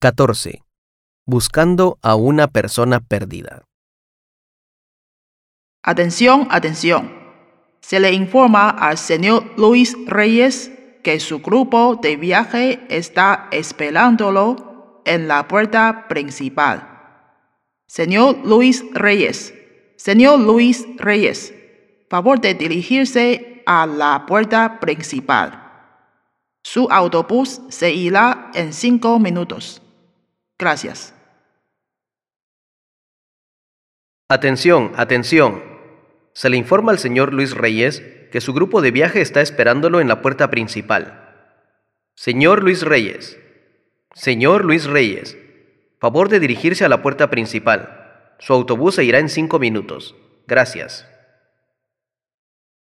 14. Buscando a una persona perdida. Atención, atención. Se le informa al señor Luis Reyes que su grupo de viaje está esperándolo en la puerta principal. Señor Luis Reyes, señor Luis Reyes, favor de dirigirse a la puerta principal. Su autobús se irá en cinco minutos. Gracias. Atención, atención. Se le informa al señor Luis Reyes que su grupo de viaje está esperándolo en la puerta principal. Señor Luis Reyes. Señor Luis Reyes. Favor de dirigirse a la puerta principal. Su autobús se irá en cinco minutos. Gracias.